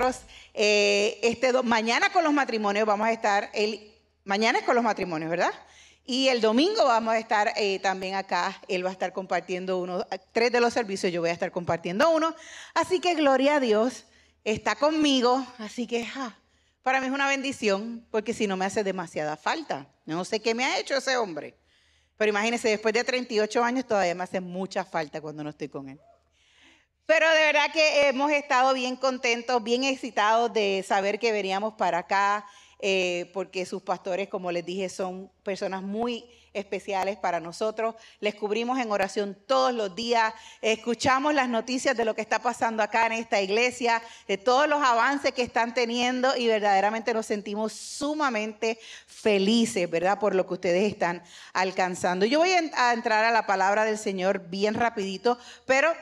nosotros eh, este mañana con los matrimonios vamos a estar, el, mañana es con los matrimonios, ¿verdad? Y el domingo vamos a estar eh, también acá. Él va a estar compartiendo uno, tres de los servicios, yo voy a estar compartiendo uno. Así que gloria a Dios, está conmigo. Así que para mí es una bendición, porque si no me hace demasiada falta. No sé qué me ha hecho ese hombre. Pero imagínense, después de 38 años todavía me hace mucha falta cuando no estoy con él. Pero de verdad que hemos estado bien contentos, bien excitados de saber que veníamos para acá, eh, porque sus pastores, como les dije, son personas muy especiales para nosotros. Les cubrimos en oración todos los días, escuchamos las noticias de lo que está pasando acá en esta iglesia, de todos los avances que están teniendo y verdaderamente nos sentimos sumamente felices, ¿verdad? Por lo que ustedes están alcanzando. Yo voy a entrar a la palabra del Señor bien rapidito, pero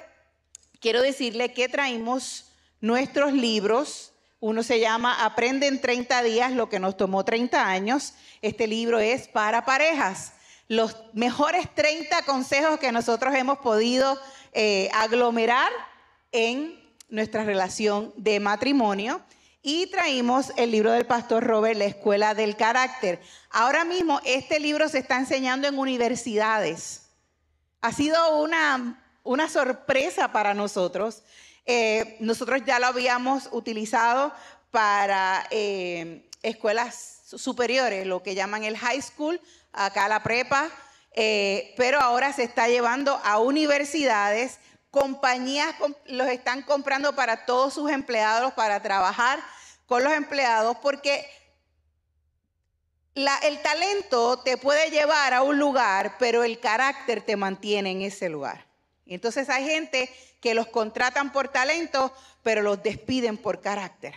quiero decirle que traímos nuestros libros uno se llama Aprende en 30 días lo que nos tomó 30 años. Este libro es para parejas. Los mejores 30 consejos que nosotros hemos podido eh, aglomerar en nuestra relación de matrimonio. Y traímos el libro del pastor Robert, La Escuela del Carácter. Ahora mismo este libro se está enseñando en universidades. Ha sido una, una sorpresa para nosotros eh, nosotros ya lo habíamos utilizado para eh, escuelas superiores, lo que llaman el high school, acá la prepa, eh, pero ahora se está llevando a universidades, compañías los están comprando para todos sus empleados, para trabajar con los empleados, porque el talento te puede llevar a un lugar, pero el carácter te mantiene en ese lugar. Entonces hay gente que los contratan por talento, pero los despiden por carácter.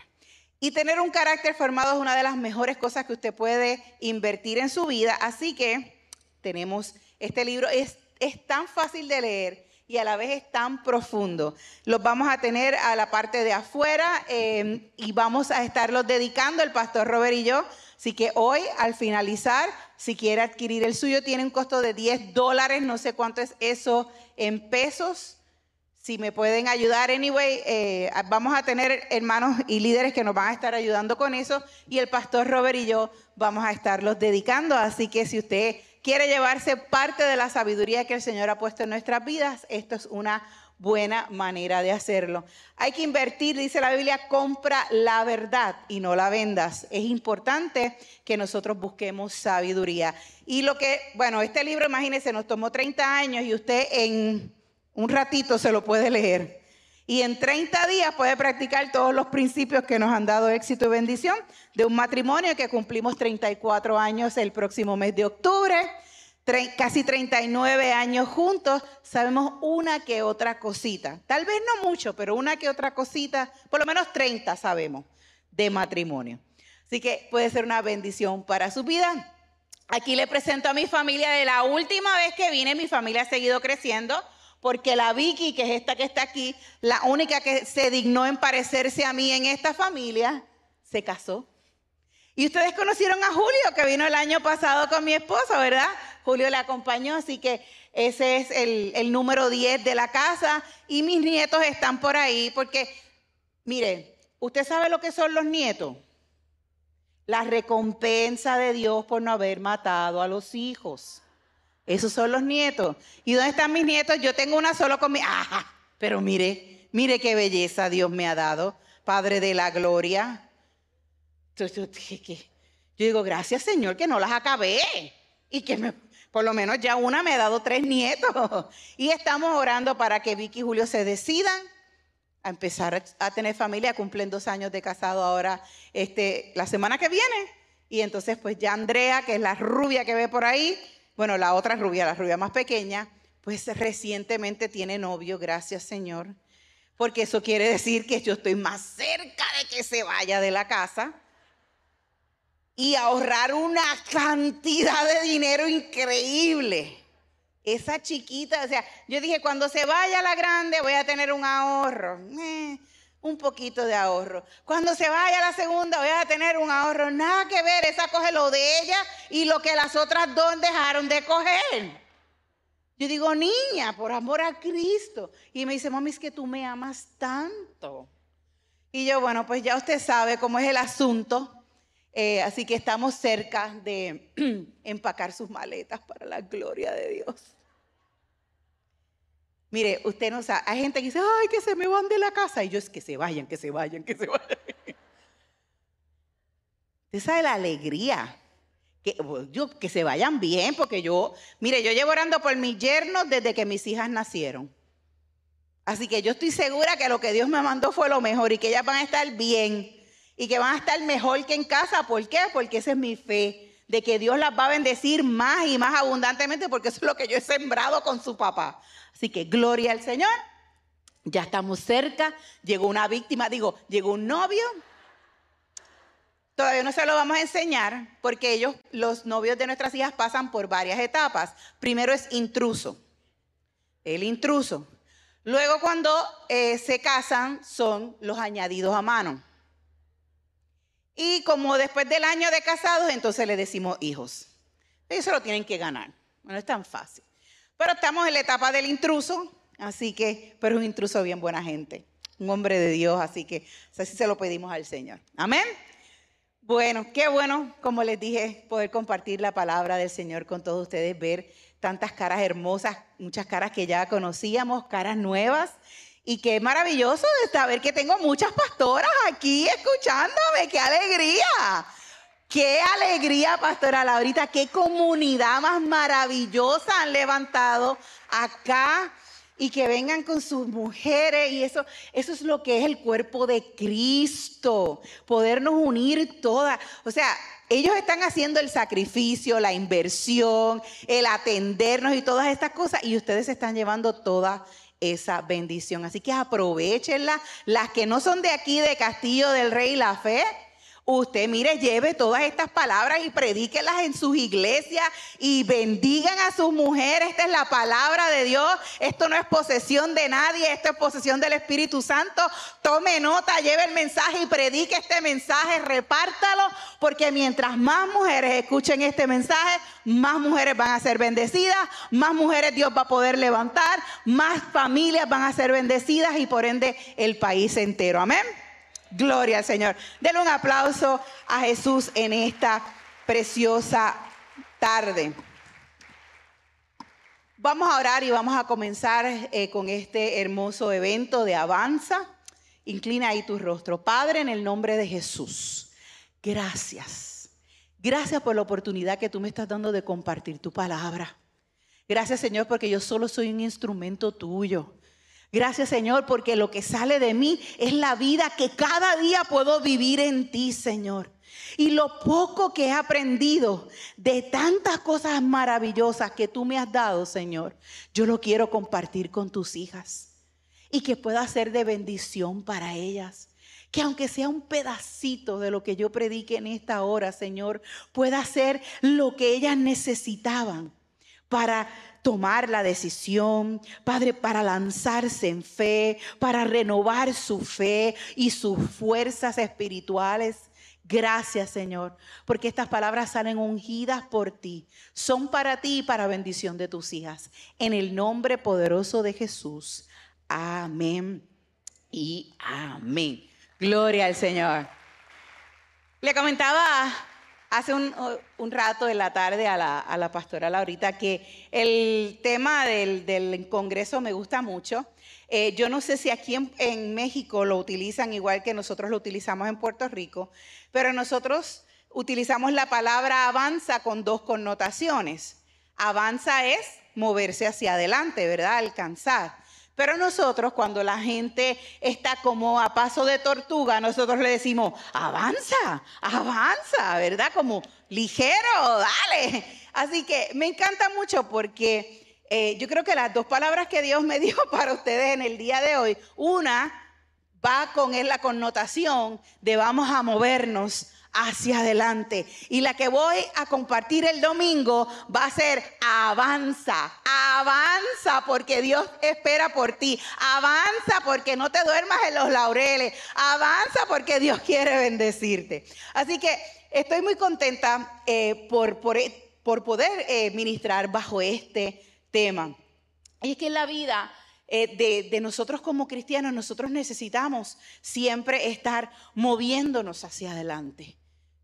Y tener un carácter formado es una de las mejores cosas que usted puede invertir en su vida. Así que tenemos este libro, es, es tan fácil de leer y a la vez es tan profundo. Los vamos a tener a la parte de afuera eh, y vamos a estarlos dedicando el pastor Robert y yo. Así que hoy, al finalizar, si quiere adquirir el suyo, tiene un costo de 10 dólares, no sé cuánto es eso en pesos. Si me pueden ayudar, anyway, eh, vamos a tener hermanos y líderes que nos van a estar ayudando con eso y el pastor Robert y yo vamos a estarlos dedicando. Así que si usted quiere llevarse parte de la sabiduría que el Señor ha puesto en nuestras vidas, esto es una buena manera de hacerlo. Hay que invertir, dice la Biblia, compra la verdad y no la vendas. Es importante que nosotros busquemos sabiduría. Y lo que, bueno, este libro, imagínense, nos tomó 30 años y usted en un ratito se lo puede leer. Y en 30 días puede practicar todos los principios que nos han dado éxito y bendición de un matrimonio que cumplimos 34 años el próximo mes de octubre, casi 39 años juntos, sabemos una que otra cosita. Tal vez no mucho, pero una que otra cosita, por lo menos 30 sabemos de matrimonio. Así que puede ser una bendición para su vida. Aquí le presento a mi familia de la última vez que vine, mi familia ha seguido creciendo porque la Vicky, que es esta que está aquí, la única que se dignó en parecerse a mí en esta familia, se casó. Y ustedes conocieron a Julio, que vino el año pasado con mi esposa, ¿verdad? Julio le acompañó, así que ese es el, el número 10 de la casa. Y mis nietos están por ahí, porque, mire, ¿usted sabe lo que son los nietos? La recompensa de Dios por no haber matado a los hijos. Esos son los nietos. ¿Y dónde están mis nietos? Yo tengo una solo con mi... ¡Ajá! Pero mire, mire qué belleza Dios me ha dado, Padre de la gloria. Yo digo, gracias Señor que no las acabé. Y que me, por lo menos ya una me ha dado tres nietos. Y estamos orando para que Vicky y Julio se decidan a empezar a tener familia. Cumplen dos años de casado ahora, este, la semana que viene. Y entonces pues ya Andrea, que es la rubia que ve por ahí, bueno, la otra rubia, la rubia más pequeña, pues recientemente tiene novio, gracias Señor, porque eso quiere decir que yo estoy más cerca de que se vaya de la casa y ahorrar una cantidad de dinero increíble. Esa chiquita, o sea, yo dije, cuando se vaya la grande voy a tener un ahorro. Eh, un poquito de ahorro. Cuando se vaya la segunda voy a tener un ahorro. Nada que ver, esa coge lo de ella y lo que las otras dos dejaron de coger. Yo digo, niña, por amor a Cristo. Y me dice, mami, es que tú me amas tanto. Y yo, bueno, pues ya usted sabe cómo es el asunto. Eh, así que estamos cerca de empacar sus maletas para la gloria de Dios. Mire, usted no sabe, hay gente que dice, ay, que se me van de la casa. Y yo es que se vayan, que se vayan, que se vayan. Usted sabe la alegría. Que, yo, que se vayan bien, porque yo, mire, yo llevo orando por mis yernos desde que mis hijas nacieron. Así que yo estoy segura que lo que Dios me mandó fue lo mejor y que ellas van a estar bien y que van a estar mejor que en casa. ¿Por qué? Porque esa es mi fe, de que Dios las va a bendecir más y más abundantemente porque eso es lo que yo he sembrado con su papá. Así que gloria al Señor. Ya estamos cerca. Llegó una víctima, digo, llegó un novio. Todavía no se lo vamos a enseñar porque ellos, los novios de nuestras hijas, pasan por varias etapas. Primero es intruso. El intruso. Luego cuando eh, se casan son los añadidos a mano. Y como después del año de casados, entonces le decimos hijos. Eso lo tienen que ganar. No es tan fácil. Pero estamos en la etapa del intruso, así que, pero es un intruso bien buena gente, un hombre de Dios, así que así se lo pedimos al Señor. Amén. Bueno, qué bueno, como les dije, poder compartir la palabra del Señor con todos ustedes, ver tantas caras hermosas, muchas caras que ya conocíamos, caras nuevas. Y qué maravilloso de saber que tengo muchas pastoras aquí escuchándome, qué alegría. Qué alegría, pastora Laurita, qué comunidad más maravillosa han levantado acá y que vengan con sus mujeres y eso, eso es lo que es el cuerpo de Cristo, podernos unir todas. O sea, ellos están haciendo el sacrificio, la inversión, el atendernos y todas estas cosas y ustedes están llevando toda esa bendición. Así que aprovechenla. Las que no son de aquí, de Castillo del Rey La Fe, Usted, mire, lleve todas estas palabras y predíquelas en sus iglesias y bendigan a sus mujeres. Esta es la palabra de Dios. Esto no es posesión de nadie, esto es posesión del Espíritu Santo. Tome nota, lleve el mensaje y predique este mensaje, repártalo, porque mientras más mujeres escuchen este mensaje, más mujeres van a ser bendecidas, más mujeres Dios va a poder levantar, más familias van a ser bendecidas y por ende el país entero. Amén. Gloria al Señor. Denle un aplauso a Jesús en esta preciosa tarde. Vamos a orar y vamos a comenzar eh, con este hermoso evento de avanza. Inclina ahí tu rostro. Padre, en el nombre de Jesús, gracias. Gracias por la oportunidad que tú me estás dando de compartir tu palabra. Gracias, Señor, porque yo solo soy un instrumento tuyo. Gracias Señor, porque lo que sale de mí es la vida que cada día puedo vivir en ti, Señor. Y lo poco que he aprendido de tantas cosas maravillosas que tú me has dado, Señor, yo lo quiero compartir con tus hijas y que pueda ser de bendición para ellas. Que aunque sea un pedacito de lo que yo predique en esta hora, Señor, pueda ser lo que ellas necesitaban para tomar la decisión, Padre, para lanzarse en fe, para renovar su fe y sus fuerzas espirituales. Gracias, Señor, porque estas palabras salen ungidas por ti. Son para ti y para bendición de tus hijas. En el nombre poderoso de Jesús. Amén y amén. Gloria al Señor. Le comentaba hace un, rato en la tarde a la, a la, pastora Laurita que el tema del, Congreso me gusta mucho. Eh, yo no sé si aquí en, México lo utilizan igual que nosotros lo utilizamos en Puerto Rico, pero nosotros utilizamos la palabra avanza con dos connotaciones. Avanza es moverse hacia adelante, ¿verdad? Alcanzar. Pero nosotros, cuando la gente está como a paso de tortuga, nosotros le decimos, avanza, avanza, ¿verdad? Como ligero, dale. Así que me encanta mucho porque eh, yo creo que las dos palabras que Dios me dio para ustedes en el día de hoy, una va con la connotación de vamos a movernos hacia adelante. Y la que voy a compartir el domingo va a ser avanza, avanza porque Dios espera por ti, avanza porque no te duermas en los laureles, avanza porque Dios quiere bendecirte. Así que estoy muy contenta eh, por, por, poder eh, ministrar bajo este tema. Y es que en la vida eh, de, de nosotros como cristianos, nosotros necesitamos siempre estar moviéndonos hacia adelante.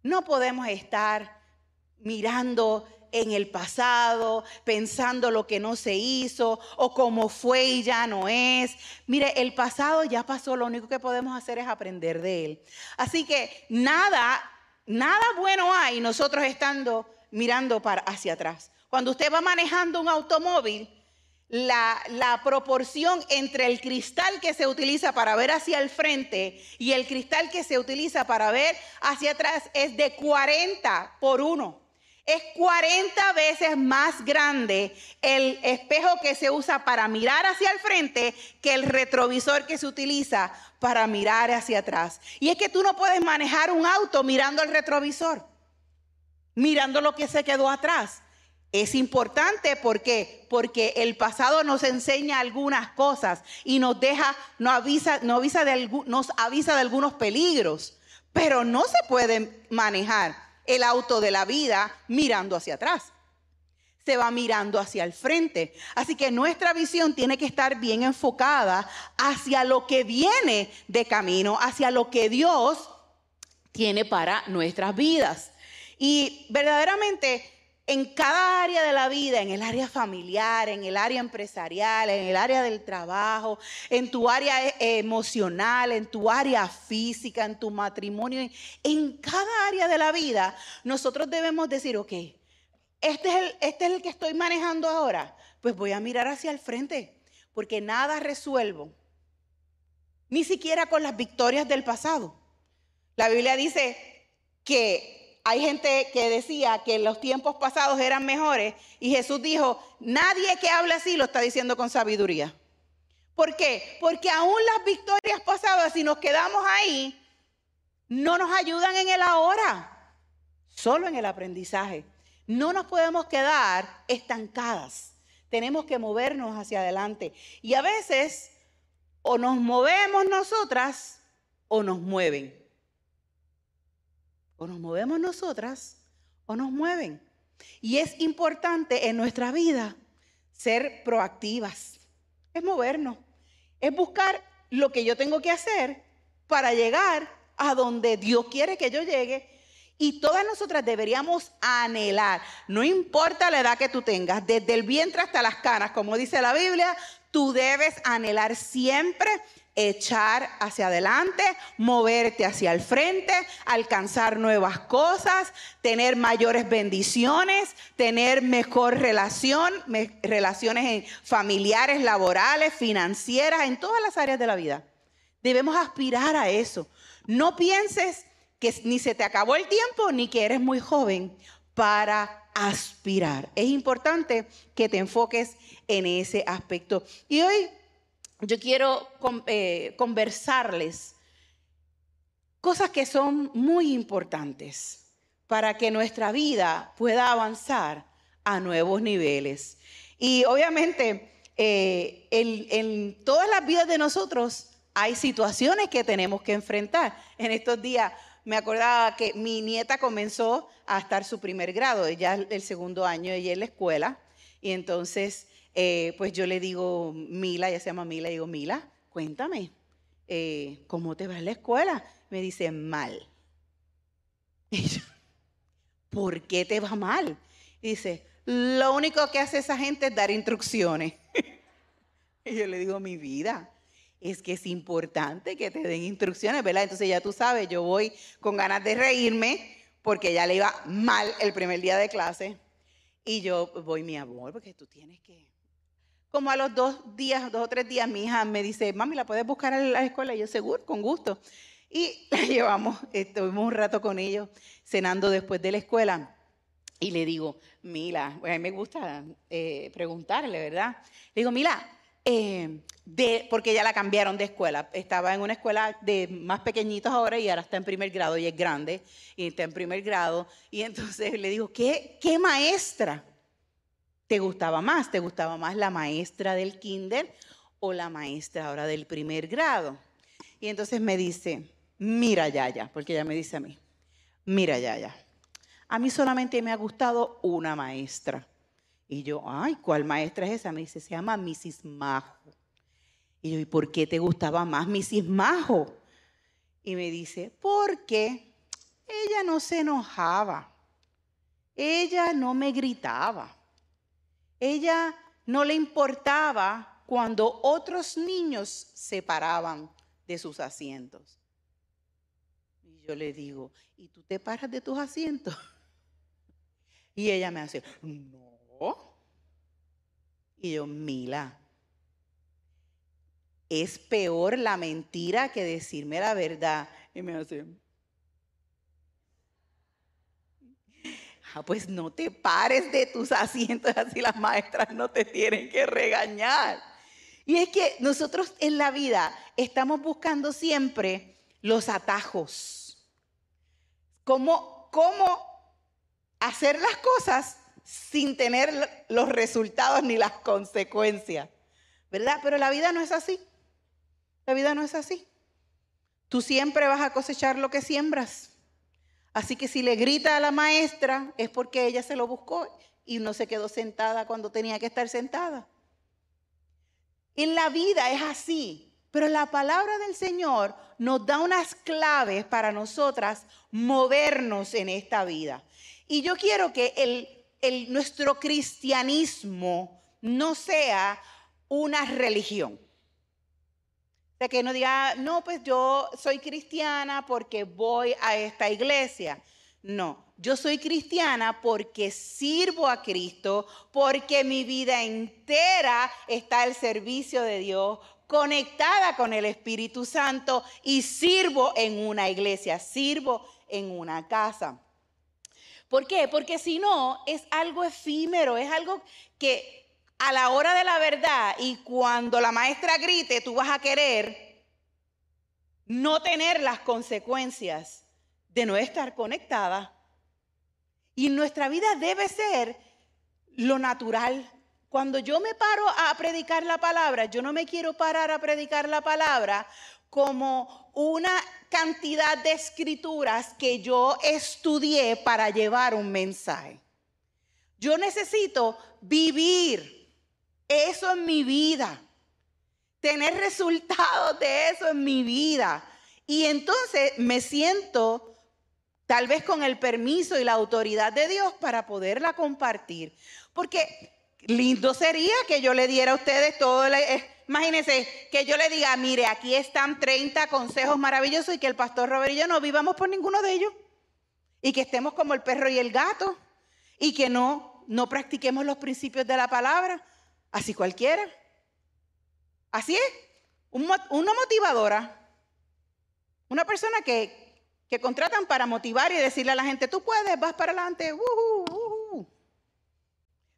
No podemos estar mirando en el pasado, pensando lo que no se hizo o cómo fue y ya no es. Mire, el pasado ya pasó, lo único que podemos hacer es aprender de él. Así que nada, nada bueno hay nosotros estando mirando para hacia atrás. Cuando usted va manejando un automóvil, la, proporción entre el cristal que se utiliza para ver hacia el frente y el cristal que se utiliza para ver hacia atrás es de 40 por 1. Es 40 veces más grande el espejo que se usa para mirar hacia el frente que el retrovisor que se utiliza para mirar hacia atrás. Y es que tú no puedes manejar un auto mirando el retrovisor, mirando lo que se quedó atrás. Es importante porque porque el pasado nos enseña algunas cosas y nos deja nos avisa, nos avisa de nos avisa de algunos peligros, pero no se puede manejar el auto de la vida mirando hacia atrás. Se va mirando hacia el frente. Así que nuestra visión tiene que estar bien enfocada hacia lo que viene de camino, hacia lo que Dios tiene para nuestras vidas. Y verdaderamente en cada área de la vida, en el área familiar, en el área empresarial, en el área del trabajo, en tu área eh, emocional, en tu área física, en tu matrimonio, en cada área de la vida, nosotros debemos decir, ok, este es el, este es el que estoy manejando ahora, pues voy a mirar hacia el frente, porque nada resuelvo, ni siquiera con las victorias del pasado. La Biblia dice que hay gente que decía que los tiempos pasados eran mejores y Jesús dijo, nadie que hable así lo está diciendo con sabiduría. ¿Por qué? Porque aún las victorias pasadas, si nos quedamos ahí, no nos ayudan en el ahora, solo en el aprendizaje. No nos podemos quedar estancadas. Tenemos que movernos hacia adelante. Y a veces o nos movemos nosotras o nos mueven. O nos movemos nosotras o nos mueven. Y es importante en nuestra vida ser proactivas. Es movernos. Es buscar lo que yo tengo que hacer para llegar a donde Dios quiere que yo llegue. Y todas nosotras deberíamos anhelar, no importa la edad que tú tengas, desde el vientre hasta las canas, como dice la Biblia, tú debes anhelar siempre echar hacia adelante, moverte hacia el frente, alcanzar nuevas cosas, tener mayores bendiciones, tener mejor relación, relaciones familiares, laborales, financieras, en todas las áreas de la vida. Debemos aspirar a eso. No pienses que ni se te acabó el tiempo ni que eres muy joven para aspirar. Es importante que te enfoques en ese aspecto. Y hoy yo quiero eh, conversarles cosas que son muy importantes para que nuestra vida pueda avanzar a nuevos niveles. Y obviamente eh, en todas las vidas de nosotros hay situaciones que tenemos que enfrentar. En estos días me acordaba que mi nieta comenzó a estar su primer grado, ella el segundo año, ella en la escuela, y entonces eh, pues yo le digo, Mila, ella se llama Mila, y digo, Mila, cuéntame, eh, ¿cómo te va en la escuela? Me dice, mal. ¿por qué te va mal? Y dice, lo único que hace esa gente es dar instrucciones. y yo le digo, mi vida, es que es importante que te den instrucciones, ¿verdad? Entonces ya tú sabes, yo voy con ganas de reírme porque ya le iba mal el primer día de clase. Y yo voy, mi amor, porque tú tienes que como a los dos días, dos o tres días, mi hija me dice, mami, ¿la puedes buscar a la escuela? Y yo, seguro, con gusto. Y la llevamos, estuvimos un rato con ellos, cenando después de la escuela. Y le digo, Mila, a mí me gusta eh, preguntarle, ¿verdad? Le digo, Mila, eh, porque ya la cambiaron de escuela. Estaba en una escuela de más pequeñitos ahora y ahora está en primer grado y es grande y está en primer grado. Y entonces le digo, ¿qué, qué maestra? ¿Te gustaba más? ¿Te gustaba más la maestra del kinder o la maestra ahora del primer grado? Y entonces me dice, mira Yaya, porque ella me dice a mí, mira Yaya, a mí solamente me ha gustado una maestra. Y yo, ay, ¿cuál maestra es esa? Me dice, se llama Mrs. Majo. Y yo, ¿y por qué te gustaba más Mrs. Majo? Y me dice, porque ella no se enojaba. Ella no me gritaba. Ella no le importaba cuando otros niños se paraban de sus asientos. Y yo le digo, ¿y tú te paras de tus asientos? Y ella me hace, no. Y yo, Mila, es peor la mentira que decirme la verdad. Y me hace, pues no te pares de tus asientos, así las maestras no te tienen que regañar. Y es que nosotros en la vida estamos buscando siempre los atajos. ¿Cómo, cómo hacer las cosas sin tener los resultados ni las consecuencias? ¿Verdad? Pero la vida no es así. La vida no es así. Tú siempre vas a cosechar lo que siembras. Así que si le grita a la maestra es porque ella se lo buscó y no se quedó sentada cuando tenía que estar sentada. En la vida es así, pero la palabra del Señor nos da unas claves para nosotras movernos en esta vida. Y yo quiero que el, nuestro cristianismo no sea una religión. De que no diga, no, pues yo soy cristiana porque voy a esta iglesia. No, yo soy cristiana porque sirvo a Cristo, porque mi vida entera está al servicio de Dios, conectada con el Espíritu Santo y sirvo en una iglesia, sirvo en una casa. ¿Por qué? Porque si no, es algo efímero, es algo que a la hora de la verdad y cuando la maestra grite, tú vas a querer no tener las consecuencias de no estar conectada. Y nuestra vida debe ser lo natural. Cuando yo me paro a predicar la palabra, yo no me quiero parar a predicar la palabra como una cantidad de escrituras que yo estudié para llevar un mensaje. Yo necesito vivir eso en mi vida. Tener resultados de eso en mi vida. Y entonces me siento tal vez con el permiso y la autoridad de Dios para poderla compartir. Porque lindo sería que yo le diera a ustedes todo, imagínense, que yo le diga, mire, aquí están 30 consejos maravillosos y que el pastor Robert y yo no vivamos por ninguno de ellos. Y que estemos como el perro y el gato. Y que no, no practiquemos los principios de la palabra. Así cualquiera. Así es. Una motivadora. Una persona que, que, contratan para motivar y decirle a la gente, tú puedes, vas para adelante.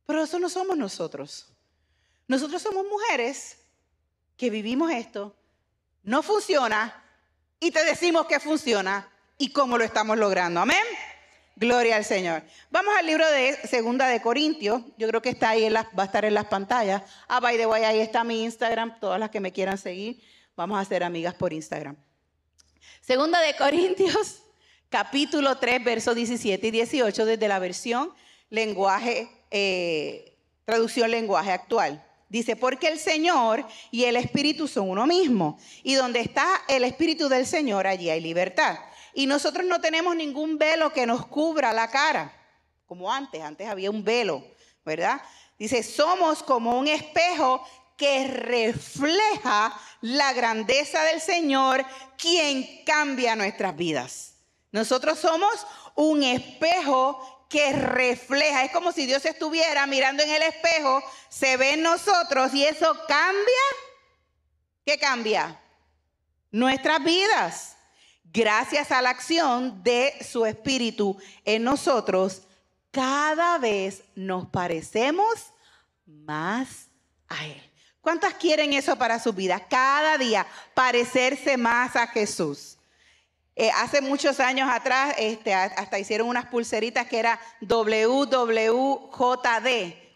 Pero eso no somos nosotros. Nosotros somos mujeres que vivimos esto. No funciona y te decimos que funciona y cómo lo estamos logrando. Amén. Gloria al Señor. Vamos al libro de Segunda de Corintios. Yo creo que está ahí, va a estar en las pantallas. Ah, by the way, ahí está mi Instagram. Todas las que me quieran seguir, vamos a ser amigas por Instagram. Segunda de Corintios, capítulo 3, versos 17 y 18, desde la versión lenguaje, eh, traducción lenguaje actual. Dice, porque el Señor y el Espíritu son uno mismo. Y donde está el Espíritu del Señor, allí hay libertad. Y nosotros no tenemos ningún velo que nos cubra la cara, como antes, antes había un velo, ¿verdad? Dice, somos como un espejo que refleja la grandeza del Señor, quien cambia nuestras vidas. Nosotros somos un espejo que refleja, es como si Dios estuviera mirando en el espejo, se ve en nosotros y eso cambia. ¿Qué cambia? Nuestras vidas gracias a la acción de su Espíritu en nosotros, cada vez nos parecemos más a Él. ¿Cuántas quieren eso para su vida? Cada día parecerse más a Jesús. Eh, hace muchos años atrás, este, hasta hicieron unas pulseritas que era WWJD,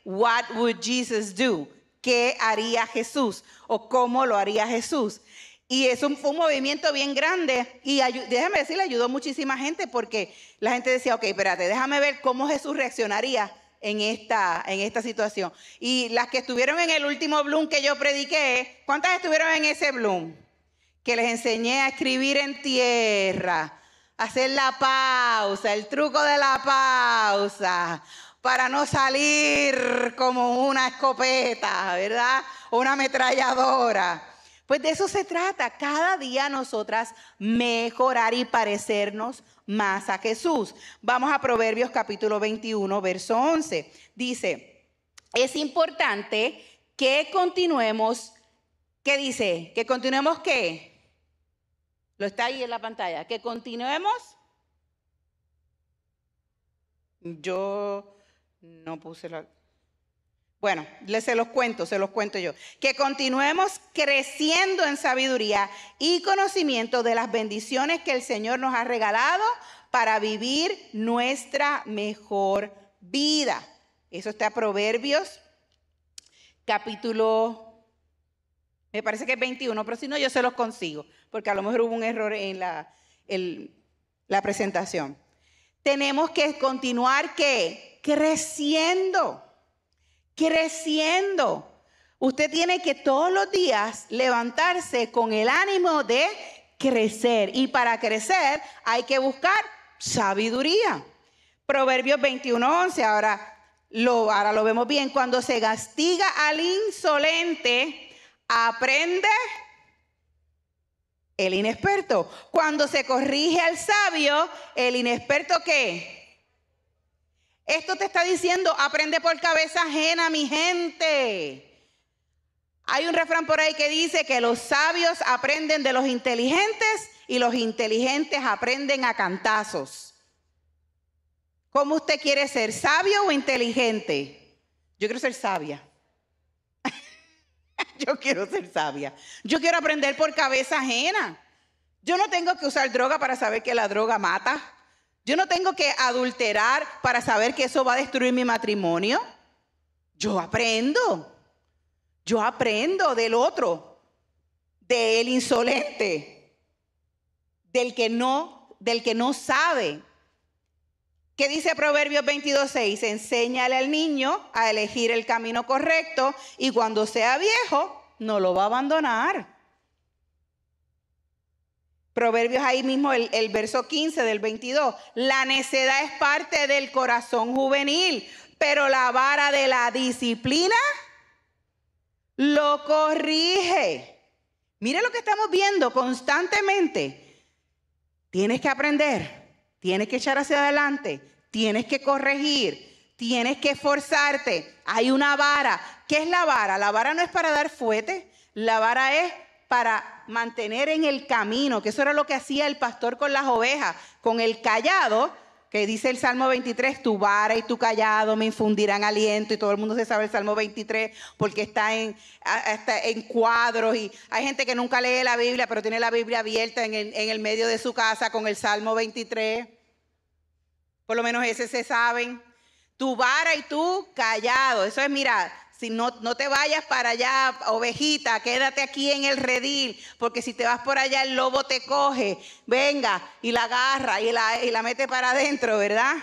What Would Jesus Do? ¿Qué haría Jesús? ¿O cómo lo haría Jesús? Y eso fue un movimiento bien grande. Y déjame decirle, ayudó muchísima gente porque la gente decía, ok, espérate, déjame ver cómo Jesús reaccionaría en esta, en esta situación. Y las que estuvieron en el último Bloom que yo prediqué, ¿cuántas estuvieron en ese Bloom? Que les enseñé a escribir en tierra, hacer la pausa, el truco de la pausa, para no salir como una escopeta, ¿verdad? O una ametralladora. Pues de eso se trata, cada día nosotras mejorar y parecernos más a Jesús. Vamos a Proverbios capítulo 21, verso 11. Dice, es importante que continuemos, ¿qué dice? Que continuemos qué? Lo está ahí en la pantalla. Que continuemos. Yo no puse la... Bueno, se los cuento, se los cuento yo. Que continuemos creciendo en sabiduría y conocimiento de las bendiciones que el Señor nos ha regalado para vivir nuestra mejor vida. Eso está Proverbios, capítulo, me parece que es 21, pero si no, yo se los consigo, porque a lo mejor hubo un error en la, la presentación. Tenemos que continuar que creciendo creciendo. Usted tiene que todos los días levantarse con el ánimo de crecer. Y para crecer hay que buscar sabiduría. Proverbios 21:11, ahora lo, ahora lo vemos bien. Cuando se castiga al insolente, aprende el inexperto. Cuando se corrige al sabio, el inexperto qué? Esto te está diciendo, aprende por cabeza ajena, mi gente. Hay un refrán por ahí que dice que los sabios aprenden de los inteligentes y los inteligentes aprenden a cantazos. ¿Cómo usted quiere ser, sabio o inteligente? Yo quiero ser sabia. Yo quiero ser sabia. Yo quiero aprender por cabeza ajena. Yo no tengo que usar droga para saber que la droga mata. Yo no tengo que adulterar para saber que eso va a destruir mi matrimonio. Yo aprendo. Yo aprendo del otro, del insolente, del que no, del que no sabe. ¿Qué dice Proverbios 22:6? Enséñale al niño a elegir el camino correcto y cuando sea viejo no lo va a abandonar. Proverbios ahí mismo, el, el, verso 15 del 22. La necedad es parte del corazón juvenil, pero la vara de la disciplina lo corrige. Mire lo que estamos viendo constantemente. Tienes que aprender, tienes que echar hacia adelante, tienes que corregir, tienes que esforzarte. Hay una vara. ¿Qué es la vara? La vara no es para dar fuete, la vara es para mantener en el camino, que eso era lo que hacía el pastor con las ovejas, con el callado, que dice el Salmo 23, tu vara y tu callado me infundirán aliento, y todo el mundo se sabe el Salmo 23 porque está en, en cuadros, y hay gente que nunca lee la Biblia, pero tiene la Biblia abierta en el, en el medio de su casa con el Salmo 23. Por lo menos ese se saben. Tu vara y tu callado, eso es, mira, no te vayas para allá, ovejita, quédate aquí en el redil, porque si te vas por allá el lobo te coge, venga y la agarra y la, y la mete para adentro, ¿verdad?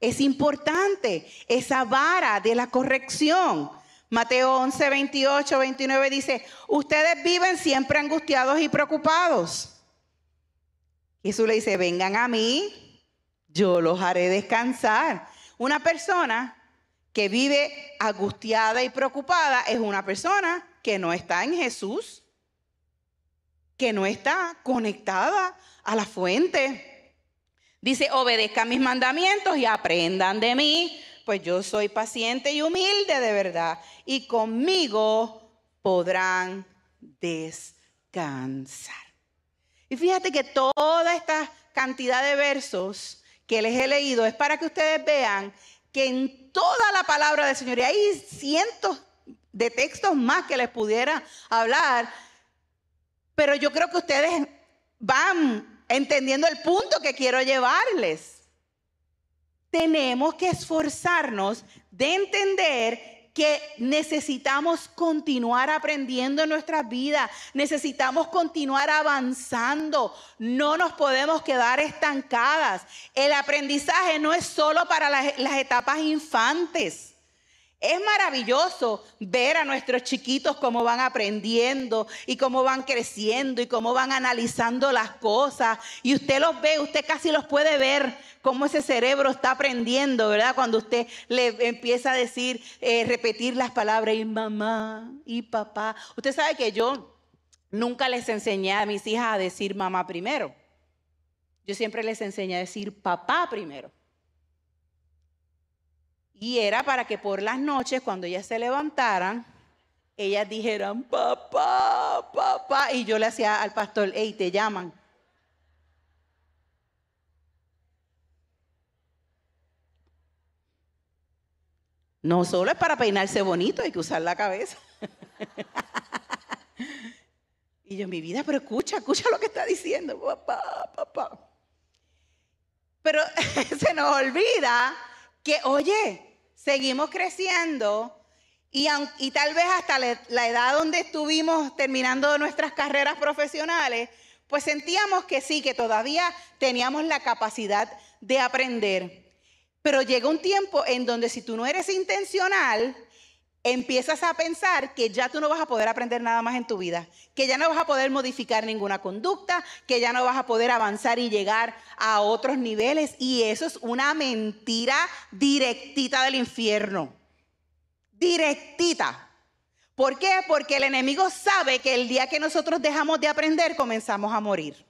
Es importante esa vara de la corrección. Mateo 11, 28, 29 dice, ustedes viven siempre angustiados y preocupados. Jesús le dice, vengan a mí, yo los haré descansar. Una persona que vive angustiada y preocupada es una persona que no está en Jesús, que no está conectada a la fuente. Dice, obedezcan mis mandamientos y aprendan de mí, pues yo soy paciente y humilde de verdad, y conmigo podrán descansar. Y fíjate que toda esta cantidad de versos que les he leído es para que ustedes vean que en toda la palabra del Señor, y hay cientos de textos más que les pudiera hablar, pero yo creo que ustedes van entendiendo el punto que quiero llevarles. Tenemos que esforzarnos de entender que necesitamos continuar aprendiendo en nuestras vidas, necesitamos continuar avanzando, no nos podemos quedar estancadas. El aprendizaje no es solo para las, las etapas infantes. Es maravilloso ver a nuestros chiquitos cómo van aprendiendo y cómo van creciendo y cómo van analizando las cosas. Y usted los ve, usted casi los puede ver cómo ese cerebro está aprendiendo, ¿verdad? Cuando usted le empieza a decir, eh, repetir las palabras y mamá y papá. Usted sabe que yo nunca les enseñé a mis hijas a decir mamá primero. Yo siempre les enseñé a decir papá primero. Y era para que por las noches, cuando ellas se levantaran, ellas dijeran, papá, papá. Y yo le hacía al pastor, hey, te llaman. No solo es para peinarse bonito, hay que usar la cabeza. y yo, mi vida, pero escucha, escucha lo que está diciendo, papá, papá. Pero se nos olvida que, oye, seguimos creciendo y, tal vez hasta la edad donde estuvimos terminando nuestras carreras profesionales, pues sentíamos que sí, que todavía teníamos la capacidad de aprender. Pero llega un tiempo en donde si tú no eres intencional, empiezas a pensar que ya tú no vas a poder aprender nada más en tu vida, que ya no vas a poder modificar ninguna conducta, que ya no vas a poder avanzar y llegar a otros niveles. Y eso es una mentira directita del infierno. Directita. ¿Por qué? Porque el enemigo sabe que el día que nosotros dejamos de aprender, comenzamos a morir.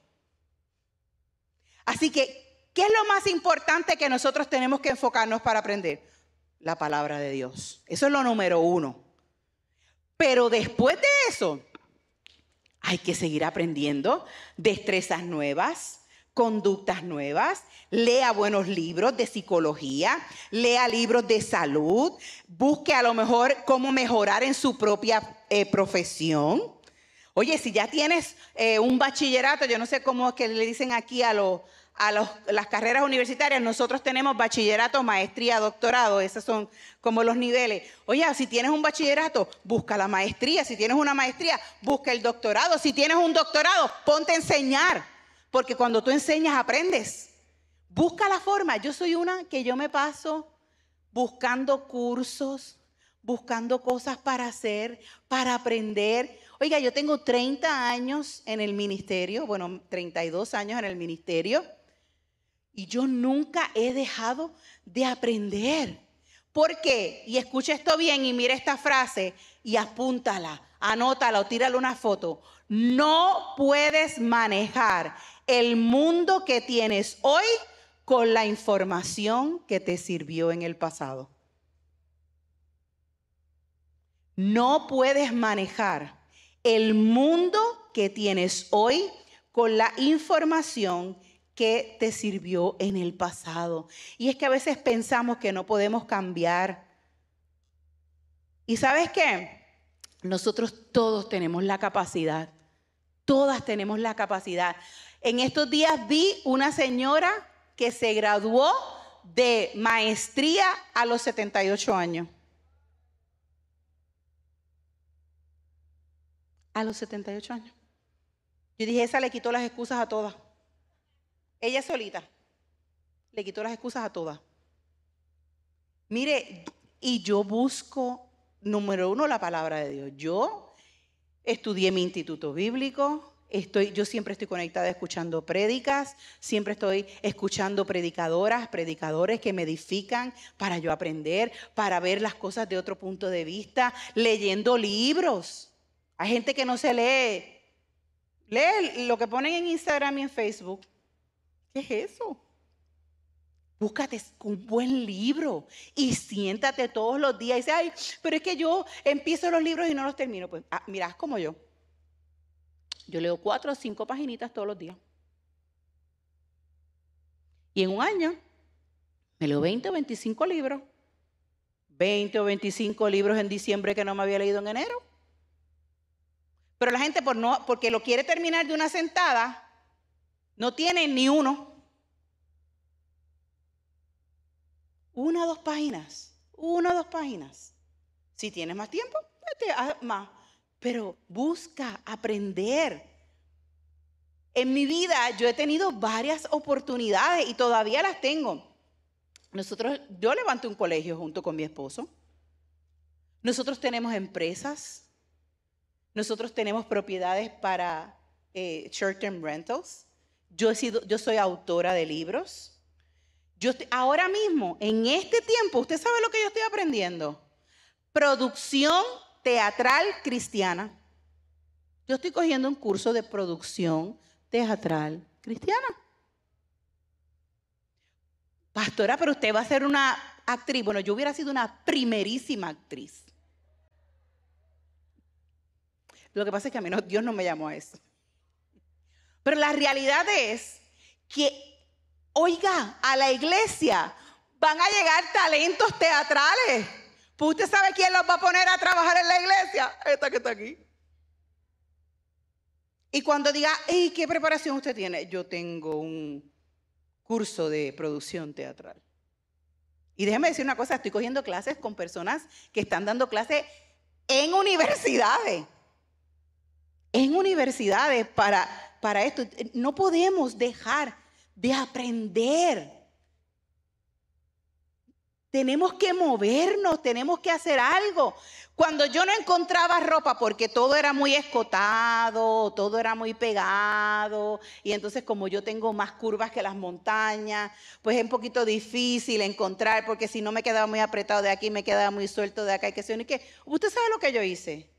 Así que, ¿qué es lo más importante que nosotros tenemos que enfocarnos para aprender? La palabra de Dios. Eso es lo número uno. Pero después de eso, hay que seguir aprendiendo destrezas nuevas, conductas nuevas, lea buenos libros de psicología, lea libros de salud, busque a lo mejor cómo mejorar en su propia eh, profesión. Oye, si ya tienes eh, un bachillerato, yo no sé cómo que le dicen aquí a los a las carreras universitarias, nosotros tenemos bachillerato, maestría, doctorado, esos son como los niveles. Oye, si tienes un bachillerato, busca la maestría, si tienes una maestría, busca el doctorado, si tienes un doctorado, ponte a enseñar, porque cuando tú enseñas aprendes. Busca la forma, yo soy una que yo me paso buscando cursos, buscando cosas para hacer, para aprender. Oiga, yo tengo 30 años en el ministerio, bueno, 32 años en el ministerio. Y yo nunca he dejado de aprender. ¿Por qué? Y escucha esto bien y mira esta frase y apúntala, anótala o tírale una foto. No puedes manejar el mundo que tienes hoy con la información que te sirvió en el pasado. No puedes manejar el mundo que tienes hoy con la información que te sirvió en el pasado. Y es que a veces pensamos que no podemos cambiar. ¿Y sabes qué? Nosotros todos tenemos la capacidad. Todas tenemos la capacidad. En estos días vi una señora que se graduó de maestría a los 78 años. A los 78 años. Yo dije, esa le quitó las excusas a todas. Ella solita le quitó las excusas a todas. Mire, y yo busco, número uno, la palabra de Dios. Yo estudié mi instituto bíblico, Estoy, yo siempre estoy conectada escuchando prédicas, siempre estoy escuchando predicadoras, predicadores que me edifican para yo aprender, para ver las cosas de otro punto de vista, leyendo libros. Hay gente que no se lee. Lee lo que ponen en Instagram y en Facebook. ¿Qué es eso? Búscate un buen libro y siéntate todos los días y dice, ay, pero es que yo empiezo los libros y no los termino. Pues ah, mira, como yo. Yo leo cuatro o cinco paginitas todos los días. Y en un año me leo 20 o 25 libros. 20 o 25 libros en diciembre que no me había leído en enero. Pero la gente por no, porque lo quiere terminar de una sentada, no tienen ni uno. Una o dos páginas. Una o dos páginas. Si tienes más tiempo, vete a más. Pero busca aprender. En mi vida yo he tenido varias oportunidades y todavía las tengo. Nosotros, yo levanté un colegio junto con mi esposo. Nosotros tenemos empresas. Nosotros tenemos propiedades para eh, short-term rentals. Yo, he sido, yo soy autora de libros. Yo ahora mismo, en este tiempo, ¿usted sabe lo que yo estoy aprendiendo? Producción teatral cristiana. Yo estoy cogiendo un curso de producción teatral cristiana. Pastora, pero usted va a ser una actriz. Bueno, yo hubiera sido una primerísima actriz. Lo que pasa es que a mí Dios no me llamó a eso. Pero la realidad es que, oiga, a la iglesia van a llegar talentos teatrales. Pues usted sabe quién los va a poner a trabajar en la iglesia. Esta que está aquí. Y cuando diga, ¿y qué preparación usted tiene? Yo tengo un curso de producción teatral. Y déjeme decir una cosa, estoy cogiendo clases con personas que están dando clases en universidades. En universidades para, para esto. No podemos dejar de aprender. Tenemos que movernos, tenemos que hacer algo. Cuando yo no encontraba ropa porque todo era muy escotado, todo era muy pegado, y entonces como yo tengo más curvas que las montañas, pues es un poquito difícil encontrar, porque si no me quedaba muy apretado de aquí, me quedaba muy suelto de acá, y que sé, qué. ¿Usted sabe lo que yo hice?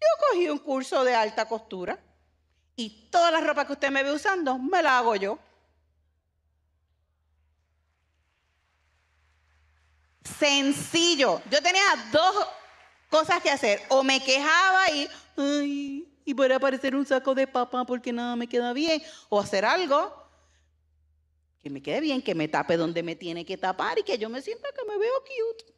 Yo cogí un curso de alta costura y toda la ropa que usted me ve usando, me la hago yo. sencillo. Yo tenía dos cosas que hacer. O me quejaba y, ay, y un saco de papa porque nada me queda bien. O hacer algo que me quede bien, que me tape donde me tiene que tapar y que yo me sienta que me veo cute.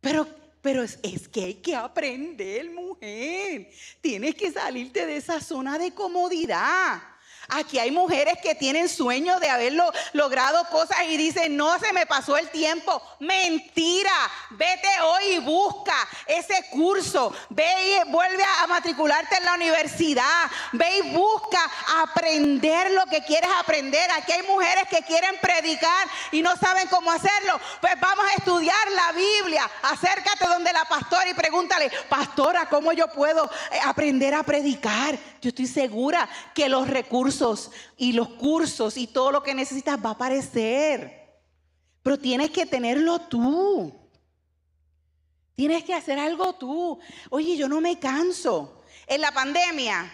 Pero, pero es, es que hay que aprender, mujer. Tienes que salirte de esa zona de comodidad. Aquí hay mujeres que tienen sueño de haberlo logrado cosas y dicen, no se me pasó el tiempo. Mentira. Vete hoy y busca ese curso. Ve y vuelve a matricularte en la universidad. Ve y busca aprender lo que quieres aprender. Aquí hay mujeres que quieren predicar y no saben cómo hacerlo. Pues vamos a estudiar la Biblia. Acércate donde la pastora y pregúntale, pastora, ¿cómo yo puedo eh, aprender a predicar? Yo estoy segura que los recursos y los cursos y todo lo que necesitas va a aparecer. Pero tienes que tenerlo tú. Tienes que hacer algo tú. Oye, yo no me canso. En la pandemia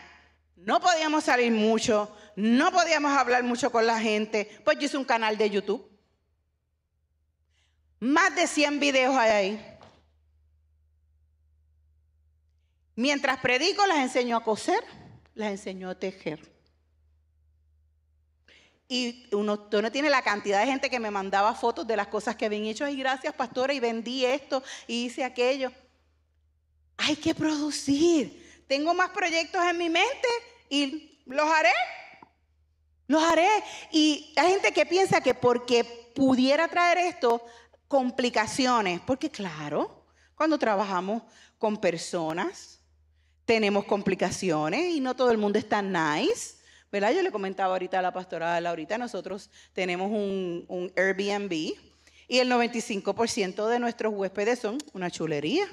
no podíamos salir mucho, no podíamos hablar mucho con la gente. Pues yo hice un canal de YouTube. Más de 100 videos hay ahí. Mientras predico, las enseño a coser las enseñó a tejer. Y uno, tiene la cantidad de gente que me mandaba fotos de las cosas que habían hecho. Y gracias, pastora, y vendí esto y hice aquello. Hay que producir. Tengo más proyectos en mi mente y los haré. Los haré. Y hay gente que piensa que porque pudiera traer esto, complicaciones. Porque claro, cuando trabajamos con personas, tenemos complicaciones y no todo el mundo está nice. ¿Verdad? Yo le comentaba ahorita a la pastora ahorita nosotros tenemos un, un Airbnb y el 95% de nuestros huéspedes son una chulería.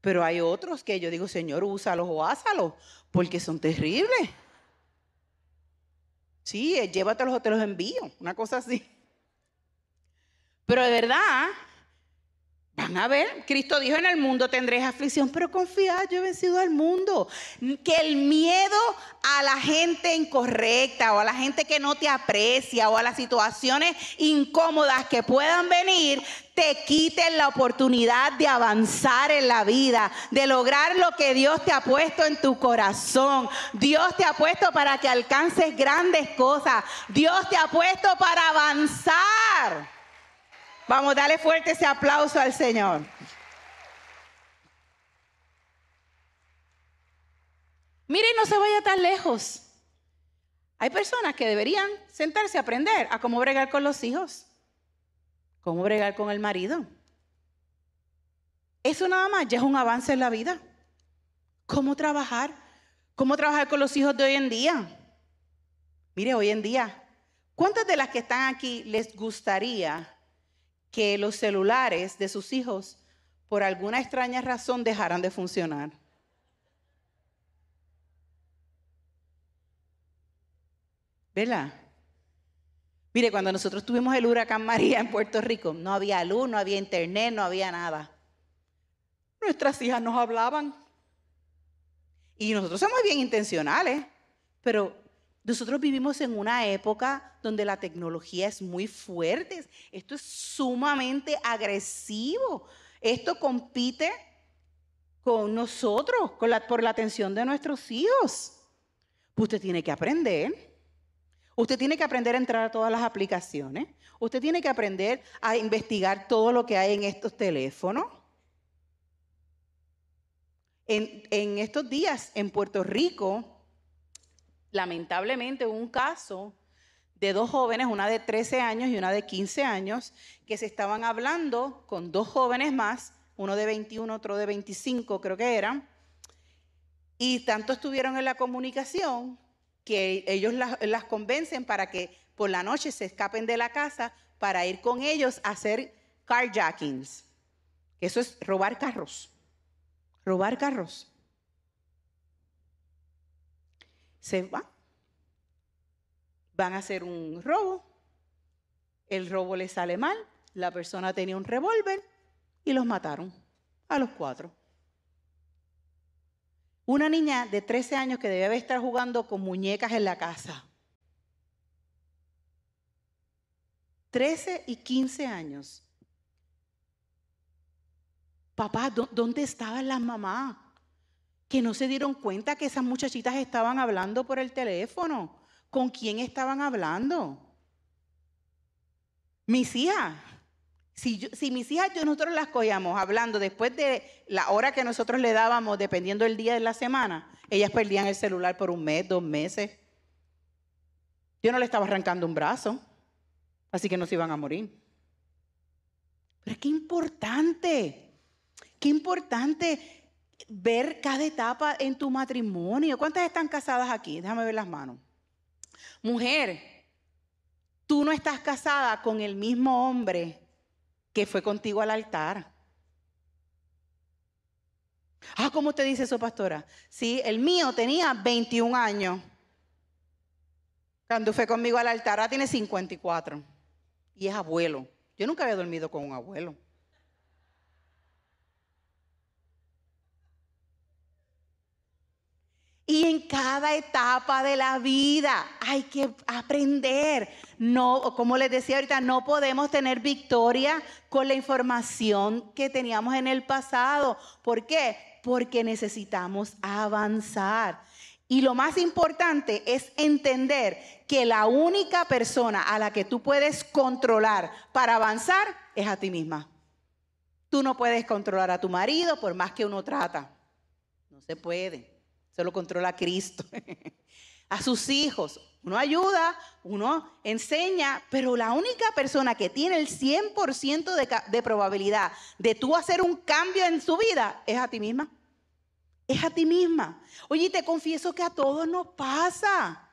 Pero hay otros que yo digo, Señor, úsalos o házalos, porque son terribles. Sí, eh, llévatelos o te los envío, una cosa así. Pero de verdad, Van a ver, Cristo dijo en el mundo tendréis aflicción, pero confía, yo he vencido al mundo. Que el miedo a la gente incorrecta o a la gente que no te aprecia o a las situaciones incómodas que puedan venir, te quiten la oportunidad de avanzar en la vida, de lograr lo que Dios te ha puesto en tu corazón. Dios te ha puesto para que alcances grandes cosas. Dios te ha puesto para avanzar. Vamos, dale fuerte ese aplauso al Señor. Mire, no se vaya tan lejos. Hay personas que deberían sentarse a aprender a cómo bregar con los hijos, cómo bregar con el marido, Eso nada más ya es un avance en la vida. ¿Cómo trabajar? ¿Cómo trabajar con los hijos de hoy en día? Mire, hoy en día, ¿cuántas de las que están aquí les gustaría que los celulares de sus hijos por alguna extraña razón dejaran de funcionar? ¿Verdad? Mire, cuando nosotros tuvimos el huracán María en Puerto Rico, no había luz, no había internet, no había nada. Nuestras hijas nos hablaban. Y nosotros somos bien intencionales, pero nosotros vivimos en una época donde la tecnología es muy fuerte. Esto es sumamente agresivo. Esto compite con nosotros, por la atención de nuestros hijos. Usted tiene que aprender. Usted tiene que aprender a entrar a todas las aplicaciones. Usted tiene que aprender a investigar todo lo que hay en estos teléfonos. En, estos días en Puerto Rico, lamentablemente un caso de dos jóvenes, una de 13 años y una de 15 años, que se estaban hablando con dos jóvenes más, uno de 21, otro de 25 creo que eran, y tanto estuvieron en la comunicación que ellos las, convencen para que por la noche se escapen de la casa para ir con ellos a hacer carjackings. Eso es robar carros. Robar carros. Se van. Van a hacer un robo. El robo le sale mal. La persona tenía un revólver y los mataron a los cuatro. Una niña de 13 años que debe estar jugando con muñecas en la casa. 13 y 15 años. Papá, ¿dónde estaban las mamás? Que no se dieron cuenta que esas muchachitas estaban hablando por el teléfono. ¿Con quién estaban hablando? Mis hijas. Si, mis hijas yo, nosotros las cogíamos hablando después de la hora que nosotros le dábamos, dependiendo del día de la semana, ellas perdían el celular por un mes, dos meses. Yo no le estaba arrancando un brazo, así que no se iban a morir. Pero qué importante, qué importante ver cada etapa en tu matrimonio. ¿Cuántas están casadas aquí? Déjame ver las manos. Mujer, tú no estás casada con el mismo hombre que fue contigo al altar. Ah, ¿cómo te dice eso, pastora? Sí, el mío tenía 21 años cuando fue conmigo al altar. Ahora tiene 54 y es abuelo. Yo nunca había dormido con un abuelo. Y en cada etapa de la vida hay que aprender. No, como les decía ahorita, no podemos tener victoria con la información que teníamos en el pasado. ¿Por qué? Porque necesitamos avanzar. Y lo más importante es entender que la única persona a la que tú puedes controlar para avanzar es a ti misma. Tú no puedes controlar a tu marido por más que uno trata. No se puede. Se lo controla Cristo. a sus hijos. Uno ayuda, uno enseña, pero la única persona que tiene el 100% de, de probabilidad de tú hacer un cambio en su vida es a ti misma. Es a ti misma. Oye, te confieso que a todos nos pasa.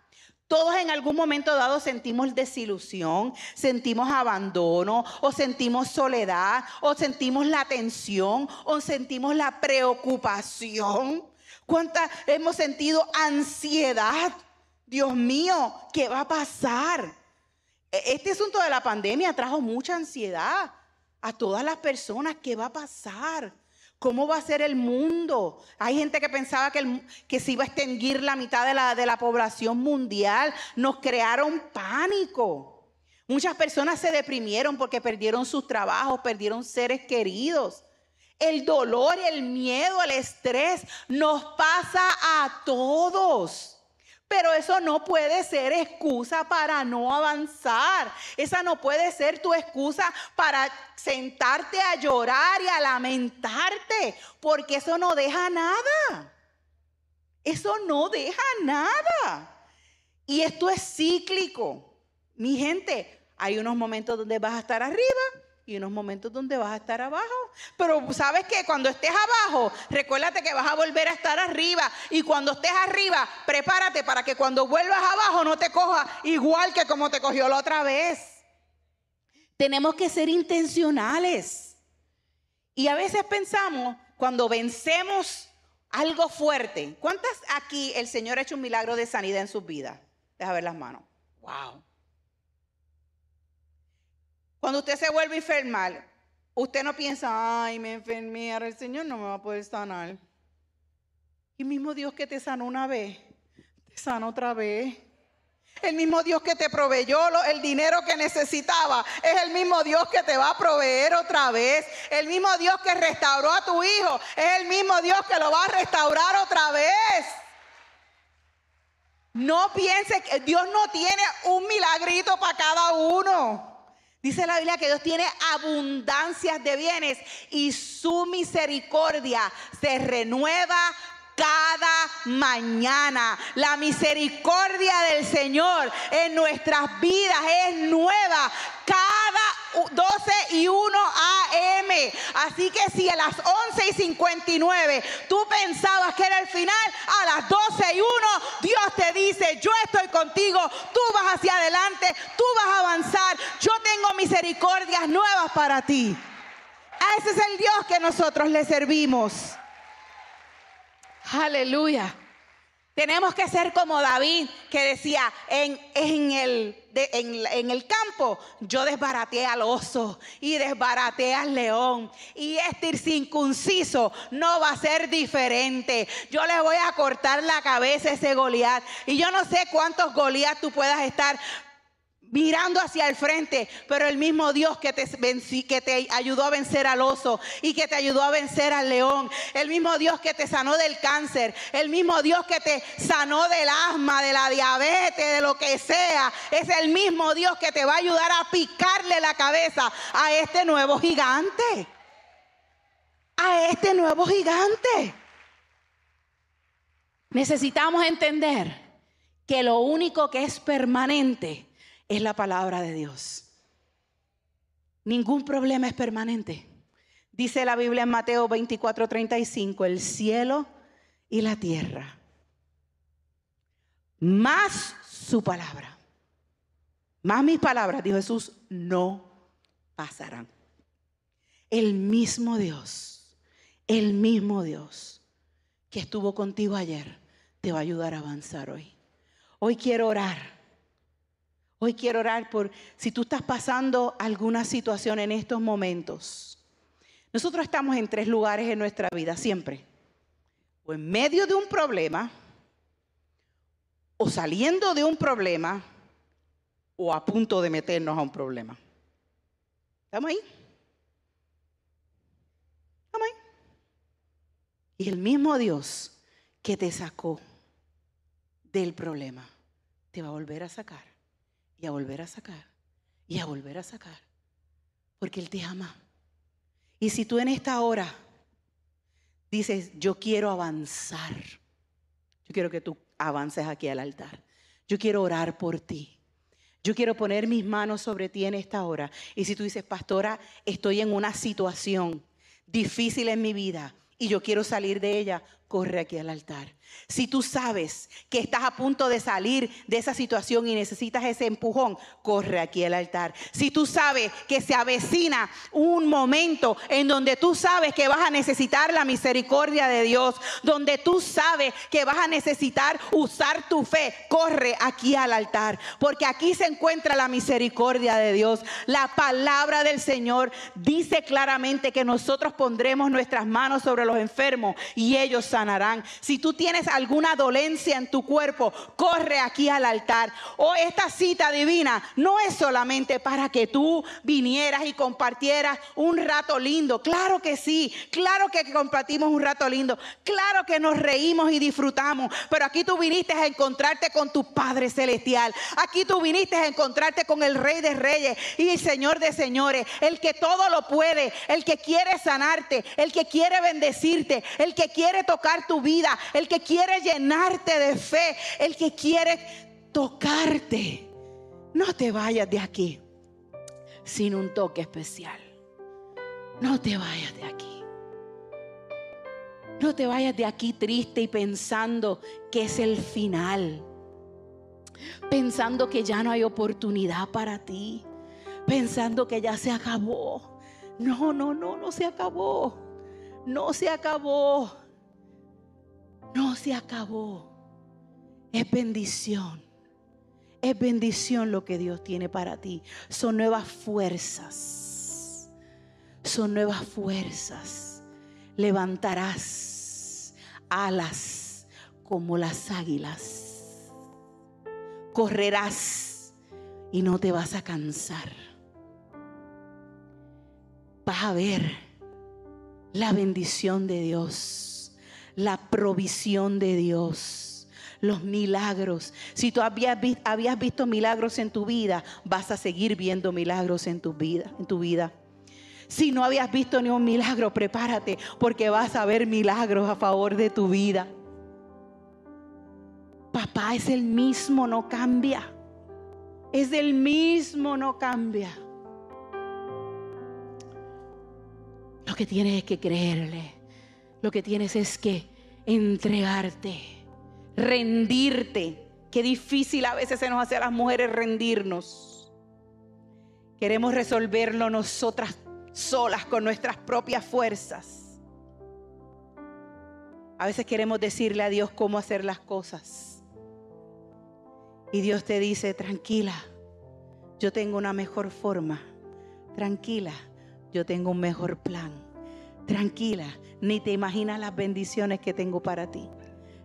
Todos en algún momento dado sentimos desilusión, sentimos abandono, o sentimos soledad, o sentimos la tensión, o sentimos la preocupación. ¿Cuántas hemos sentido ansiedad? Dios mío, ¿qué va a pasar? E, este asunto de la pandemia trajo mucha ansiedad a todas las personas. ¿Qué va a pasar? ¿Cómo va a ser el mundo? Hay gente que pensaba que, que se iba a extinguir la mitad de la, de la población mundial. Nos crearon pánico. Muchas personas se deprimieron porque perdieron sus trabajos, perdieron seres queridos. El dolor, el miedo, el estrés nos pasa a todos. Pero eso no puede ser excusa para no avanzar. Esa no puede ser tu excusa para sentarte a llorar y a lamentarte, porque eso no deja nada. Eso no deja nada. Y esto es cíclico. Mi gente, hay unos momentos donde vas a estar arriba y unos momentos donde vas a estar abajo. Pero sabes que cuando estés abajo, recuérdate que vas a volver a estar arriba. Y cuando estés arriba, prepárate para que cuando vuelvas abajo no te coja igual que como te cogió la otra vez. Tenemos que ser intencionales. Y a veces pensamos, cuando vencemos algo fuerte, ¿cuántas aquí el Señor ha hecho un milagro de sanidad en sus vidas? Deja ver las manos. Wow. Cuando usted se vuelve a enfermar, usted no piensa, ay, me enfermé, ahora el Señor no me va a poder sanar. Y mismo Dios que te sanó una vez, te sana otra vez. El mismo Dios que te proveyó el dinero que necesitaba es el mismo Dios que te va a proveer otra vez. El mismo Dios que restauró a tu hijo es el mismo Dios que lo va a restaurar otra vez. No piense que Dios no tiene un milagrito para cada uno. Dice la Biblia que Dios tiene abundancias de bienes y su misericordia se renueva cada mañana. La misericordia del Señor en nuestras vidas es nueva cada 12 y 1 AM. Así que si a las 11 y 59 tú pensabas que era el final, a las 12 y 1 Dios te dice, yo estoy contigo, tú vas hacia adelante, tú vas a avanzar, misericordias nuevas para ti. A ese es el Dios que nosotros le servimos. Aleluya. Tenemos que ser como David que decía, en, en, el, en, el, campo yo desbaraté al oso y desbaraté al león. Y este circunciso no va a ser diferente. Yo le voy a cortar la cabeza a ese Goliat. Y yo no sé cuántos Goliat tú puedas estar mirando hacia el frente, pero el mismo Dios que te, que te ayudó a vencer al oso y que te ayudó a vencer al león, el mismo Dios que te sanó del cáncer, el mismo Dios que te sanó del asma, de la diabetes, de lo que sea, es el mismo Dios que te va a ayudar a picarle la cabeza a este nuevo gigante. A este nuevo gigante. Necesitamos entender que lo único que es permanente es la palabra de Dios. Ningún problema es permanente. Dice la Biblia en Mateo 24, 35, el cielo y la tierra, más su palabra, más mis palabras, dijo Jesús, no pasarán. El mismo Dios, el mismo Dios que estuvo contigo ayer, te va a ayudar a avanzar hoy. Hoy quiero orar Hoy quiero orar por si tú estás pasando alguna situación en estos momentos. Nosotros estamos en tres lugares en nuestra vida siempre. O en medio de un problema, o saliendo de un problema, o a punto de meternos a un problema. ¿Estamos ahí? ¿Estamos ahí? Y el mismo Dios que te sacó del problema, te va a volver a sacar y a volver a sacar y a volver a sacar. Porque Él te ama. Y si tú en esta hora dices, yo quiero avanzar, yo quiero que tú avances aquí al altar. Yo quiero orar por ti. Yo quiero poner mis manos sobre ti en esta hora. Y si tú dices, pastora, estoy en una situación difícil en mi vida y yo quiero salir de ella, corre aquí al altar. Si tú sabes que estás a punto de salir de esa situación y necesitas ese empujón, corre aquí al altar. Si tú sabes que se avecina un momento en donde tú sabes que vas a necesitar la misericordia de Dios, donde tú sabes que vas a necesitar usar tu fe, corre aquí al altar, porque aquí se encuentra la misericordia de Dios. La palabra del Señor dice claramente que nosotros pondremos nuestras manos sobre los enfermos y ellos sanarán. Si tú tienes alguna dolencia en tu cuerpo, corre aquí al altar. O oh, esta cita divina no es solamente para que tú vinieras y compartieras un rato lindo. Claro que sí, claro que compartimos un rato lindo, claro que nos reímos y disfrutamos, pero aquí tú viniste a encontrarte con tu Padre Celestial. Aquí tú viniste a encontrarte con el Rey de Reyes y el Señor de Señores, el que todo lo puede, el que quiere sanarte, el que quiere bendecirte, el que quiere tocar tu vida, el que quiere llenarte de fe, el que quiere tocarte. No te vayas de aquí sin un toque especial. No te vayas de aquí. No te vayas de aquí triste y pensando que es el final. Pensando que ya no hay oportunidad para ti. Pensando que ya se acabó. No, no, no, no se acabó. No se acabó. No se acabó. Es bendición. Es bendición lo que Dios tiene para ti. Son nuevas fuerzas. Son nuevas fuerzas. Levantarás alas como las águilas. Correrás y no te vas a cansar. Vas a ver la bendición de Dios, la provisión de Dios los milagros. Si tú habías, visto milagros en tu vida, vas a seguir viendo milagros en tu vida, en tu vida. Si no habías visto ni un milagro, prepárate porque vas a ver milagros a favor de tu vida. Papá es el mismo, no cambia. Es el mismo, no cambia. Lo que tienes es que creerle. Lo que tienes es que entregarte rendirte. Qué difícil a veces se nos hace a las mujeres rendirnos. Queremos resolverlo nosotras solas con nuestras propias fuerzas. A veces queremos decirle a Dios cómo hacer las cosas. Y Dios te dice, tranquila, yo tengo una mejor forma. Tranquila, yo tengo un mejor plan. Tranquila, ni te imaginas las bendiciones que tengo para ti.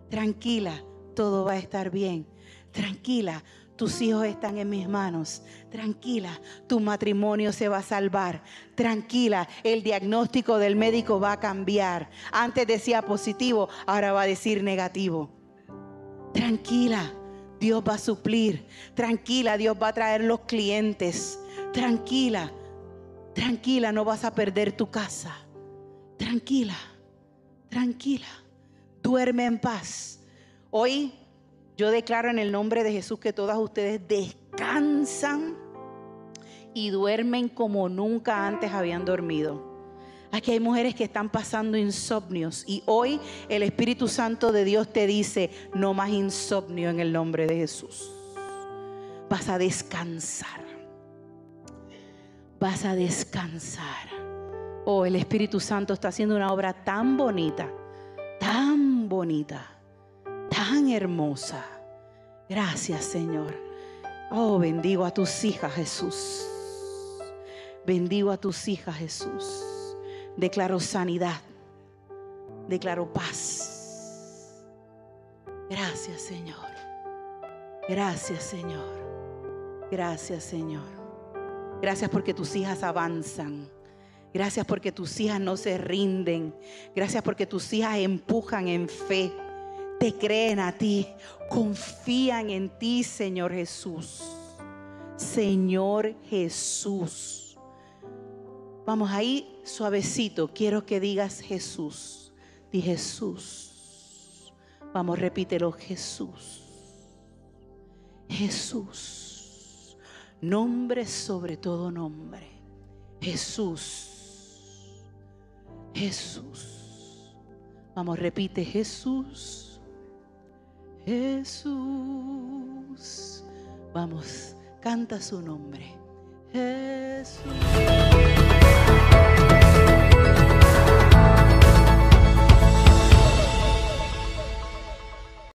Tranquila, todo va a estar bien. Tranquila, tus hijos están en mis manos. Tranquila, tu matrimonio se va a salvar. Tranquila, el diagnóstico del médico va a cambiar. Antes decía positivo, ahora va a decir negativo. Tranquila, Dios va a suplir. Tranquila, Dios va a traer los clientes. Tranquila, tranquila, no vas a perder tu casa. Tranquila, tranquila duerme en paz. Hoy yo declaro en el nombre de Jesús que todas ustedes descansan y duermen como nunca antes habían dormido. Aquí hay mujeres que están pasando insomnios y hoy el Espíritu Santo de Dios te dice, no más insomnio en el nombre de Jesús. Vas a descansar. Vas a descansar. Oh, el Espíritu Santo está haciendo una obra tan bonita, tan bonita, tan hermosa. Gracias, Señor. Oh, bendigo a tus hijas, Jesús. Bendigo a tus hijas, Jesús. Declaro sanidad. Declaro paz. Gracias, Señor. Gracias, Señor. Gracias, Señor. Gracias porque tus hijas avanzan. Gracias porque tus hijas no se rinden. Gracias porque tus hijas empujan en fe. Te creen a ti. Confían en ti, Señor Jesús. Señor Jesús. Vamos ahí suavecito. Quiero que digas Jesús. Di Jesús. Vamos, repítelo. Jesús. Jesús. Nombre sobre todo nombre. Jesús. Jesús. Vamos, repite Jesús. Jesús. Vamos, canta su nombre. Jesús.